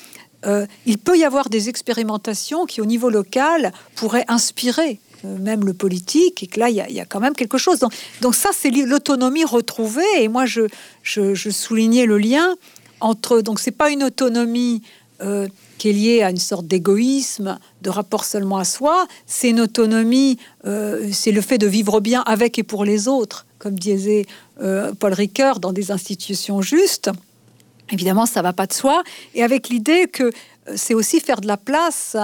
euh, il peut y avoir des expérimentations qui, au niveau local, pourraient inspirer euh, même le politique, et que là, il y, a quand même quelque chose. Donc, ça, c'est l'autonomie retrouvée. Et moi, je, soulignais le lien entre... Donc, c'est pas une autonomie euh, qui est liée à une sorte d'égoïsme, de rapport seulement à soi. C'est une autonomie, c'est le fait de vivre bien avec et pour les autres, comme disait Paul Ricoeur, dans des institutions justes. Évidemment, ça va pas de soi. Et avec l'idée que euh, c'est aussi faire de la place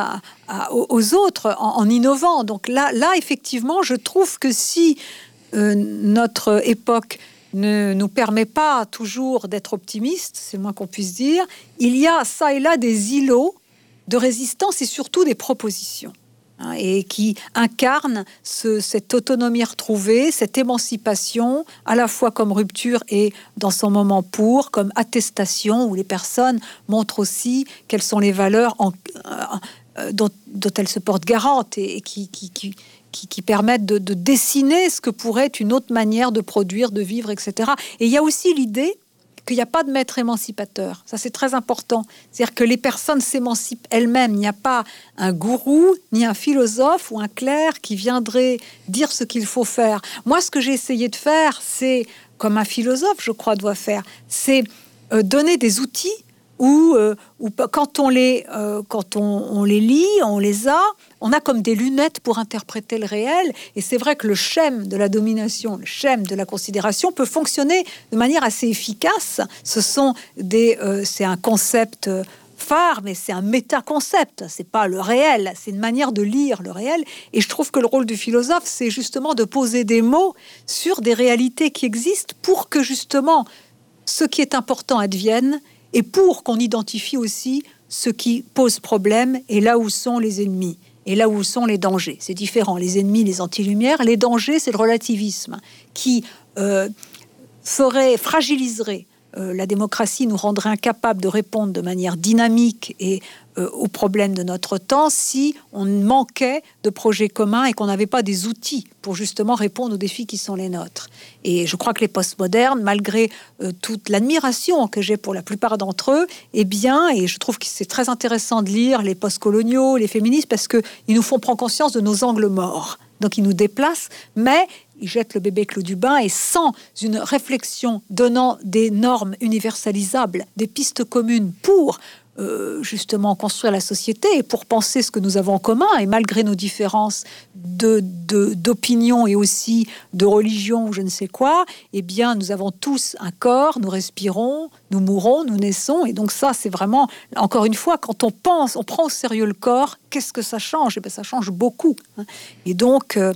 aux autres en, innovant. Donc là, là, effectivement, je trouve que si euh, notre époque ne nous permet pas toujours d'être optimiste, c'est le moins qu'on puisse dire, il y a ça et là des îlots de résistance et surtout des propositions. Hein, et qui incarne cette autonomie retrouvée, cette émancipation, à la fois comme rupture et dans son moment pour, comme attestation, où les personnes montrent aussi quelles sont les valeurs euh, dont, elles se portent garantes et, qui, permettent de, de, dessiner ce que pourrait être une autre manière de produire, de vivre, etc. Et il y a aussi l'idée qu'il n'y a pas de maître émancipateur. Ça, c'est très important. C'est-à-dire que les personnes s'émancipent elles-mêmes. Il n'y a pas un gourou, ni un philosophe ou un clerc qui viendrait dire ce qu'il faut faire. Moi, ce que j'ai essayé de faire, c'est, comme un philosophe, je crois, doit faire, c'est euh, donner des outils où, euh, quand, on les, euh, quand on, les lit, on les a, on a comme des lunettes pour interpréter le réel. Et c'est vrai que le schème de la domination, le schème de la considération peut fonctionner de manière assez efficace. Ce sont des, euh, c'est un concept phare, mais c'est un méta-concept. C'est pas le réel, c'est une manière de lire le réel. Et je trouve que le rôle du philosophe, c'est justement de poser des mots sur des réalités qui existent pour que justement ce qui est important advienne et pour qu'on identifie aussi ce qui pose problème et là où sont les ennemis et là où sont les dangers. C'est différent. Les ennemis, les anti-lumières, les dangers, c'est le relativisme qui euh, ferait, fragiliserait euh, la démocratie nous rendrait incapable de répondre de manière dynamique et euh, aux problèmes de notre temps si on manquait de projets communs et qu'on n'avait pas des outils pour justement répondre aux défis qui sont les nôtres. Et je crois que les postmodernes, malgré euh, toute l'admiration que j'ai pour la plupart d'entre eux, eh bien, et je trouve que c'est très intéressant de lire les postcoloniaux, les féministes, parce qu'ils nous font prendre conscience de nos angles morts. Donc ils nous déplacent, mais ils jettent le bébé clos du bain et sans une réflexion donnant des normes universalisables, des pistes communes pour euh, justement construire la société et pour penser ce que nous avons en commun et malgré nos différences de d'opinion et aussi de religion ou je ne sais quoi, eh bien nous avons tous un corps, nous respirons, nous mourons, nous naissons et donc ça c'est vraiment encore une fois quand on pense, on prend au sérieux le corps, qu'est-ce que ça change? Eh bien ça change beaucoup. Hein. Et donc euh,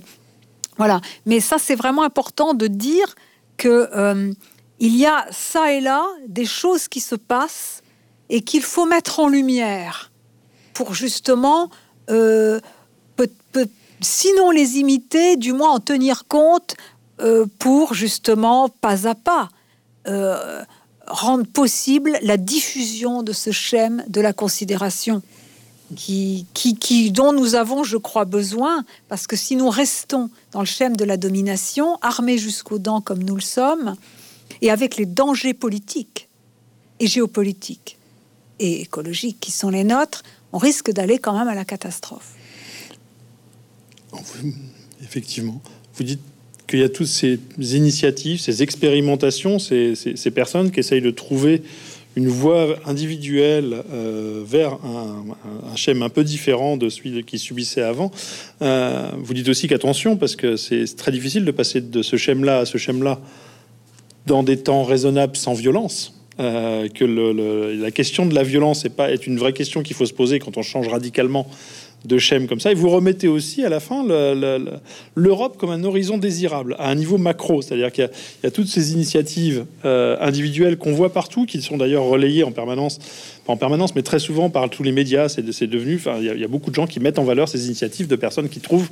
voilà. Mais ça c'est vraiment important de dire que euh, il y a ça et là des choses qui se passent et qu'il faut mettre en lumière pour justement, euh, sinon les imiter, du moins en tenir compte euh, pour justement, pas à pas, euh, rendre possible la diffusion de ce schème de la considération. Qui, dont nous avons, je crois, besoin, parce que si nous restons dans le schème de la domination, armés jusqu'aux dents comme nous le sommes, et avec les dangers politiques et géopolitiques et écologiques qui sont les nôtres, on risque d'aller quand même à la catastrophe. Effectivement. Vous dites qu'il y a toutes ces initiatives, ces expérimentations, ces, personnes qui essayent de trouver une voie individuelle euh, vers un, un, schéma un peu différent de celui qui subissait avant. Euh, vous dites aussi qu'attention, parce que c'est très difficile de passer de ce schéma-là à ce schéma-là dans des temps raisonnables sans violence. Euh, que la question de la violence est, pas, est une vraie question qu'il faut se poser quand on change radicalement de schème comme ça. Et vous remettez aussi à la fin l'Europe comme un horizon désirable à un niveau macro, c'est-à-dire qu'il y, a toutes ces initiatives euh, individuelles qu'on voit partout, qui sont d'ailleurs relayées en permanence, pas en permanence, mais très souvent par tous les médias. C'est devenu, il y, a, beaucoup de gens qui mettent en valeur ces initiatives de personnes qui trouvent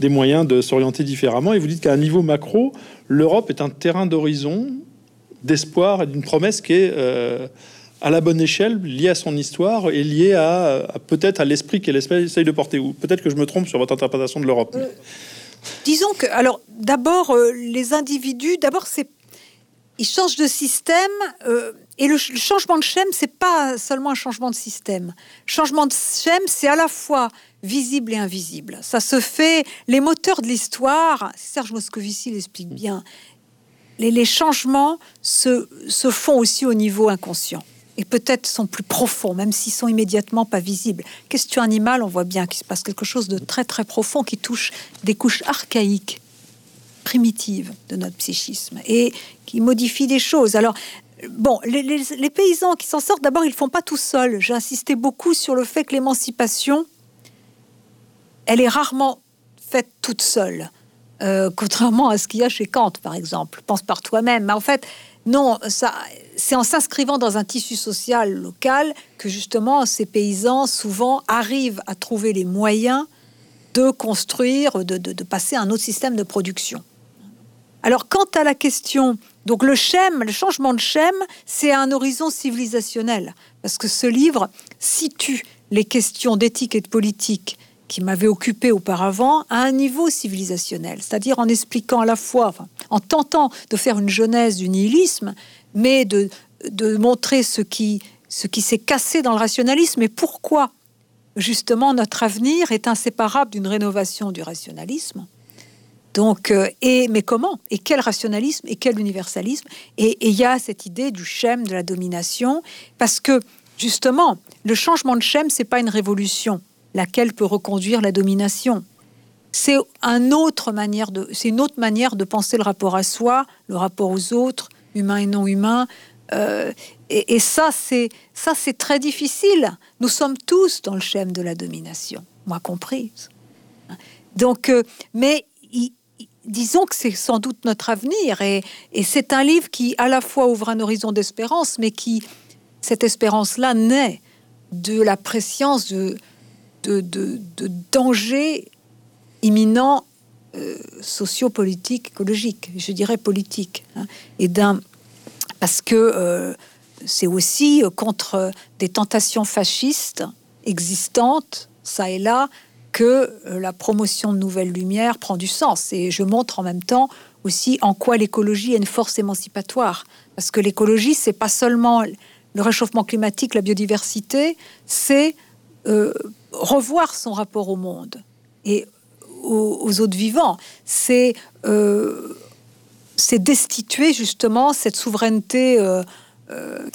des moyens de s'orienter différemment. Et vous dites qu'à un niveau macro, l'Europe est un terrain d'horizon, d'espoir et d'une promesse qui est euh, à la bonne échelle, lié à son histoire et lié à, peut-être à l'esprit qu'elle essaye de porter. Ou peut-être que je me trompe sur votre interprétation de l'Europe. Euh, disons que, alors, d'abord, euh, les individus, d'abord, c'est ils changent de système. Et le, changement de schème, c'est pas seulement un changement de système. Changement de schème, c'est à la fois visible et invisible. Ça se fait. Les moteurs de l'histoire, Serge Moscovici l'explique bien. Les, les changements se, se font aussi au niveau inconscient et peut-être sont plus profonds, même s'ils sont immédiatement pas visibles. Question animale, on voit bien qu'il se passe quelque chose de très très profond qui touche des couches archaïques, primitives de notre psychisme et qui modifie des choses. Alors, bon, les, paysans qui s'en sortent, d'abord, ils font pas tout seuls. J'ai insisté beaucoup sur le fait que l'émancipation, elle est rarement faite toute seule. Euh, contrairement à ce qu'il y a chez Kant, par exemple. Pense par toi-même. Mais en fait, non, ça, c'est en s'inscrivant dans un tissu social local que justement ces paysans souvent arrivent à trouver les moyens de construire, de, passer à un autre système de production. Alors quant à la question, donc le schème, le changement de schème, c'est un horizon civilisationnel, parce que ce livre situe les questions d'éthique et de politique qui m'avaient occupé auparavant à un niveau civilisationnel, c'est-à-dire en expliquant à la fois, en tentant de faire une genèse du nihilisme, mais de, de montrer ce qui, ce qui s'est cassé dans le rationalisme et pourquoi justement notre avenir est inséparable d'une rénovation du rationalisme. Donc, euh, et mais comment? Et quel rationalisme? Et quel universalisme? Et il y a cette idée du schème de la domination, parce que justement, le changement de schème, c'est pas une révolution laquelle peut reconduire la domination. C'est une autre manière de penser le rapport à soi, le rapport aux autres, humains et non humains. Euh, et, ça, c'est très difficile. Nous sommes tous dans le schème de la domination, moi compris. Donc, euh, mais disons que c'est sans doute notre avenir, et, et c'est un livre qui à la fois ouvre un horizon d'espérance, mais qui cette espérance-là naît de la préscience de de, de, dangers imminents euh, sociopolitiques, écologiques, je dirais politiques, hein, et d'un parce que euh, c'est aussi contre des tentations fascistes existantes, ça et là, que euh, la promotion de nouvelles lumières prend du sens. Et je montre en même temps aussi en quoi l'écologie est une force émancipatoire. Parce que l'écologie, c'est pas seulement le réchauffement climatique, la biodiversité, c'est euh, revoir son rapport au monde et aux, autres vivants. C'est euh, c'est destituer justement cette souveraineté euh,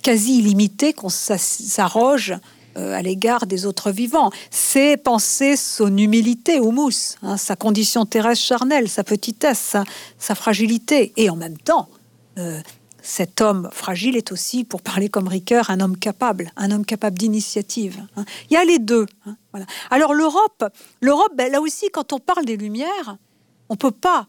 quasi illimitée qu'on s'arroge à l'égard des autres vivants. C'est penser son humilité au mousse, hein, sa condition terrestre charnelle, sa petitesse, sa fragilité, et en même temps cet homme fragile est aussi, pour parler comme Ricoeur, un homme capable, un homme capable d'initiative. Hein. Il y a les deux. Hein. Alors l'Europe, l'Europe, ben, là aussi, quand on parle des Lumières, on peut pas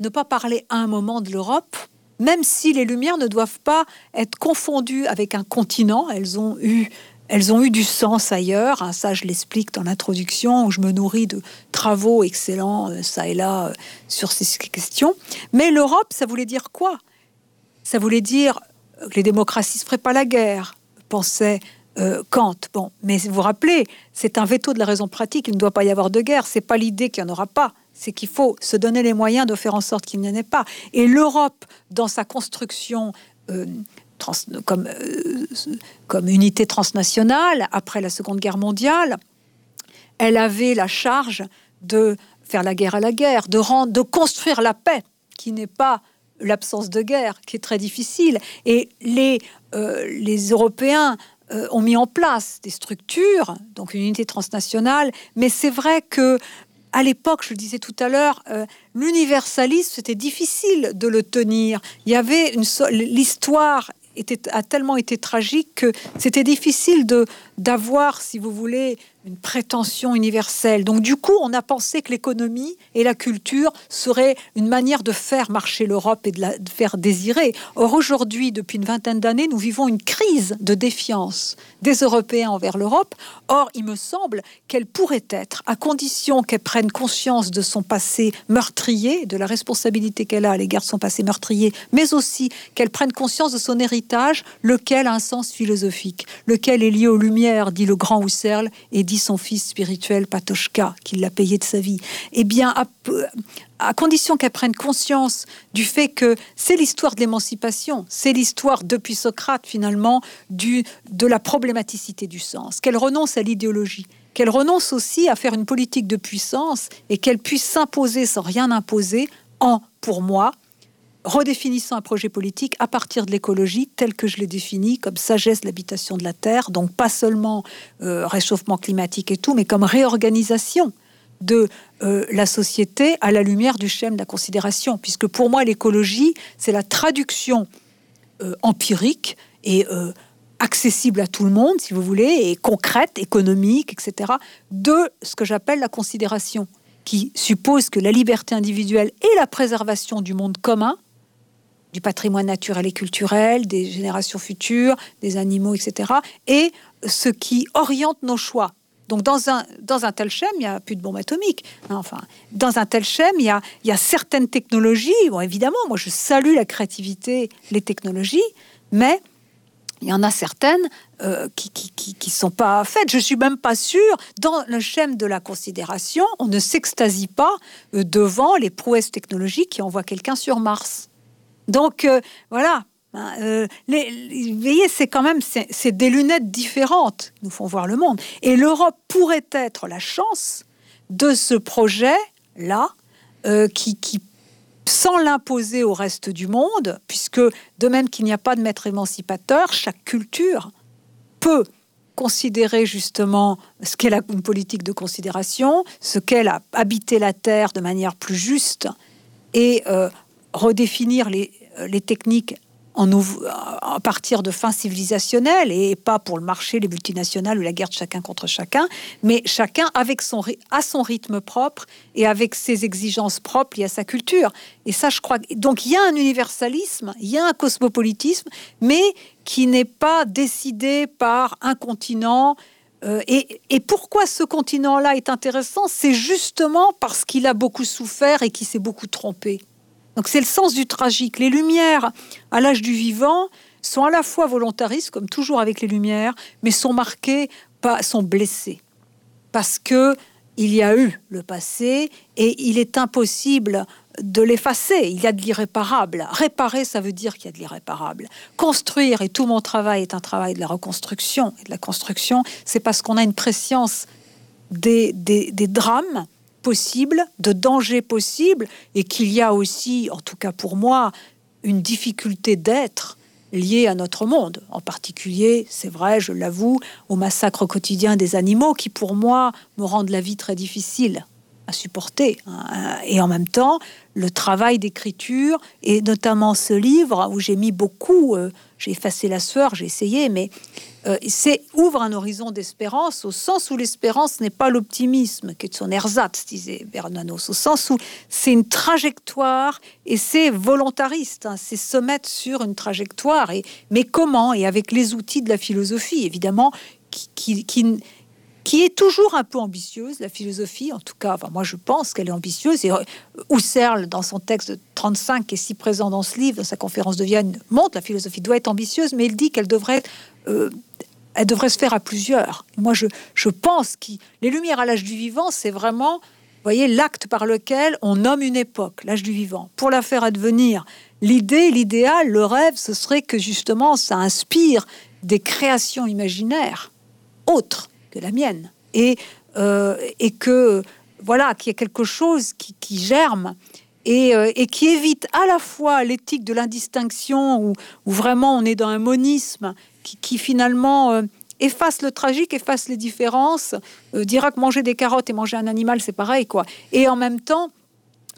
ne pas parler à un moment de l'Europe, même si les Lumières ne doivent pas être confondues avec un continent. Elles ont eu elles ont eu du sens ailleurs, hein, ça je l'explique dans l'introduction, où je me nourris de travaux excellents, euh, ça et là, euh, sur ces questions. Mais l'Europe, ça voulait dire quoi? Ça voulait dire que les démocraties ne feraient pas la guerre, pensait euh, Kant. Bon, mais vous vous rappelez, c'est un veto de la raison pratique. Il ne doit pas y avoir de guerre. C'est pas l'idée qu'il n'y en aura pas. C'est qu'il faut se donner les moyens de faire en sorte qu'il n'y en ait pas. Et l'Europe, dans sa construction euh, comme, euh, comme unité transnationale après la Seconde Guerre mondiale, elle avait la charge de faire la guerre à la guerre, de construire la paix, qui n'est pas l'absence de guerre, qui est très difficile. Et les, euh, les Européens euh, ont mis en place des structures, donc une unité transnationale, mais c'est vrai que à l'époque, je le disais tout à l'heure, euh, l'universalisme, c'était difficile de le tenir. Il y avait une l'histoire était, a tellement été tragique que c'était difficile de d'avoir, si vous voulez, une prétention universelle. Donc du coup, on a pensé que l'économie et la culture seraient une manière de faire marcher l'Europe et de la faire désirer. Or aujourd'hui, depuis une vingtaine d'années, nous vivons une crise de défiance des Européens envers l'Europe. Or, il me semble qu'elle pourrait être, à condition qu'elle prenne conscience de son passé meurtrier, de la responsabilité qu'elle a à l'égard de son passé meurtrier, mais aussi qu'elle prenne conscience de son héritage, lequel a un sens philosophique, lequel est lié aux Lumières, dit le grand Husserl, et dit son fils spirituel Patochka, qui l'a payé de sa vie, eh bien, à, condition qu'elle prenne conscience du fait que c'est l'histoire de l'émancipation, c'est l'histoire depuis Socrate finalement de la problématicité du sens, qu'elle renonce à l'idéologie, qu'elle renonce aussi à faire une politique de puissance et qu'elle puisse s'imposer sans rien imposer en, pour moi, redéfinissant un projet politique à partir de l'écologie tel que je l'ai défini comme sagesse l'habitation de la Terre, donc pas seulement euh, réchauffement climatique et tout, mais comme réorganisation de euh, la société à la lumière du schème de la considération, puisque pour moi l'écologie, c'est la traduction euh, empirique et accessible à tout le monde, si vous voulez, et concrète, économique, etc., de ce que j'appelle la considération, qui suppose que la liberté individuelle et la préservation du monde commun du patrimoine naturel et culturel, des générations futures, des animaux, etc. Et ce qui oriente nos choix. Donc dans un, dans un tel schème, il n'y a plus de bombes atomiques. Hein, enfin, dans un tel schème, il y a, y a certaines technologies. Bon, évidemment, moi je salue la créativité, les technologies, mais il y en a certaines euh, qui ne qui, sont pas faites. Je suis même pas sûre. Dans le schème de la considération, on ne s'extasie pas euh, devant les prouesses technologiques qui envoient quelqu'un sur Mars. Donc euh, voilà. Hein, euh, les, voyez, c'est quand même c'est des lunettes différentes qui nous font voir le monde. Et l'Europe pourrait être la chance de ce projet-là euh, qui, sans l'imposer au reste du monde, puisque de même qu'il n'y a pas de maître émancipateur, chaque culture peut considérer justement ce qu'est une politique de considération, ce qu'elle a habité la Terre de manière plus juste et redéfinir les, euh, les techniques en à partir de fins civilisationnelles et pas pour le marché, les multinationales ou la guerre de chacun contre chacun, mais chacun avec son, à son rythme propre et avec ses exigences propres liées à sa culture. Et ça, je crois. Donc, il y a un universalisme, il y a un cosmopolitisme, mais qui n'est pas décidé par un continent. Euh, et pourquoi ce continent-là est intéressant C'est justement parce qu'il a beaucoup souffert et qu'il s'est beaucoup trompé. Donc c'est le sens du tragique. Les lumières à l'âge du vivant sont à la fois volontaristes, comme toujours avec les lumières, mais sont marquées, pas, sont blessées. Parce que il y a eu le passé et il est impossible de l'effacer. Il y a de l'irréparable. Réparer, ça veut dire qu'il y a de l'irréparable. Construire, et tout mon travail est un travail de la reconstruction et de la construction, c'est parce qu'on a une préscience des, drames possible, de dangers possibles, et qu'il y a aussi, en tout cas pour moi, une difficulté d'être liée à notre monde. En particulier, c'est vrai, je l'avoue, au massacre quotidien des animaux qui, pour moi, me rendent la vie très difficile à supporter. Hein. Et en même temps, le travail d'écriture, et notamment ce livre où j'ai mis beaucoup, euh, j'ai effacé la sueur, j'ai essayé, mais euh, c'est ouvre un horizon d'espérance au sens où l'espérance n'est pas l'optimisme, qui est son ersatz, disait Bernanos, au sens où c'est une trajectoire et c'est volontariste, hein. c'est se mettre sur une trajectoire. Et, mais comment Et avec les outils de la philosophie, évidemment, qui, qui, est toujours un peu ambitieuse, la philosophie, en tout cas, enfin, moi je pense qu'elle est ambitieuse. Et euh, Husserl, dans son texte 35, qui est si présent dans ce livre, dans sa conférence de Vienne, montre la philosophie doit être ambitieuse, mais il dit qu'elle devrait euh, elle devrait se faire à plusieurs. Moi, je, je pense que les Lumières à l'âge du vivant, c'est vraiment, voyez, l'acte par lequel on nomme une époque, l'âge du vivant. Pour la faire advenir, l'idée, l'idéal, le rêve, ce serait que justement, ça inspire des créations imaginaires autres que la mienne. Et, euh, et que voilà, qu'il y ait quelque chose qui, germe euh, et, qui évite à la fois l'éthique de l'indistinction, où, vraiment on est dans un monisme qui, finalement euh, efface le tragique, efface les différences, euh, dira que manger des carottes et manger un animal, c'est pareil, quoi. Et en même temps,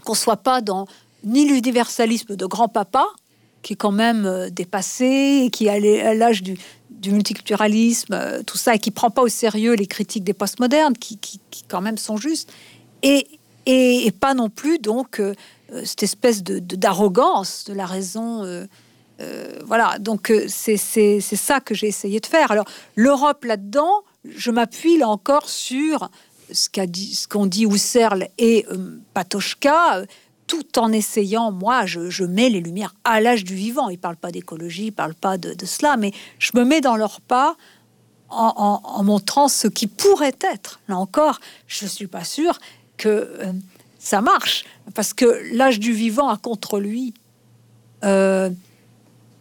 qu'on soit pas dans ni l'universalisme de grand-papa, qui est quand même dépassé, et qui a l'âge du, multiculturalisme, tout ça, et qui prend pas au sérieux les critiques des postmodernes, qui, qui quand même sont justes, et, et, pas non plus donc cette espèce de d'arrogance de, la raison. Euh, euh, voilà, donc c'est ça que j'ai essayé de faire. Alors l'Europe là-dedans, je m'appuie là encore sur ce qu'a dit, ce qu'ont dit Husserl et Patochka, tout en essayant, moi, je, mets les lumières à l'âge du vivant. Ils parlent pas d'écologie, ils parlent pas de, cela, mais je me mets dans leur pas en, montrant ce qui pourrait être. Là encore, je suis pas sûre que euh, ça marche, parce que l'âge du vivant a contre lui euh,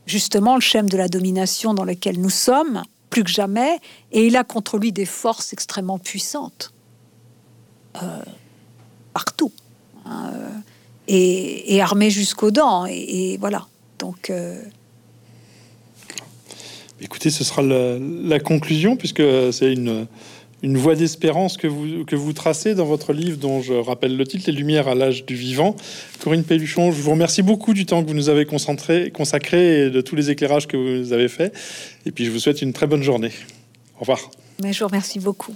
justement le schème de la domination dans lequel nous sommes, plus que jamais, et il a contre lui des forces extrêmement puissantes, euh, partout, hein, et, et, armées jusqu'aux dents, et, voilà. Donc... Écoutez, ce sera la conclusion, puisque c'est une une voie d'espérance que vous, que vous tracez dans votre livre, dont je rappelle le titre, Les Lumières à l'âge du vivant. Corinne Pelluchon, je vous remercie beaucoup du temps que vous nous avez consacré et de tous les éclairages que vous avez faits. Et puis, je vous souhaite une très bonne journée. Au revoir. Je vous remercie beaucoup.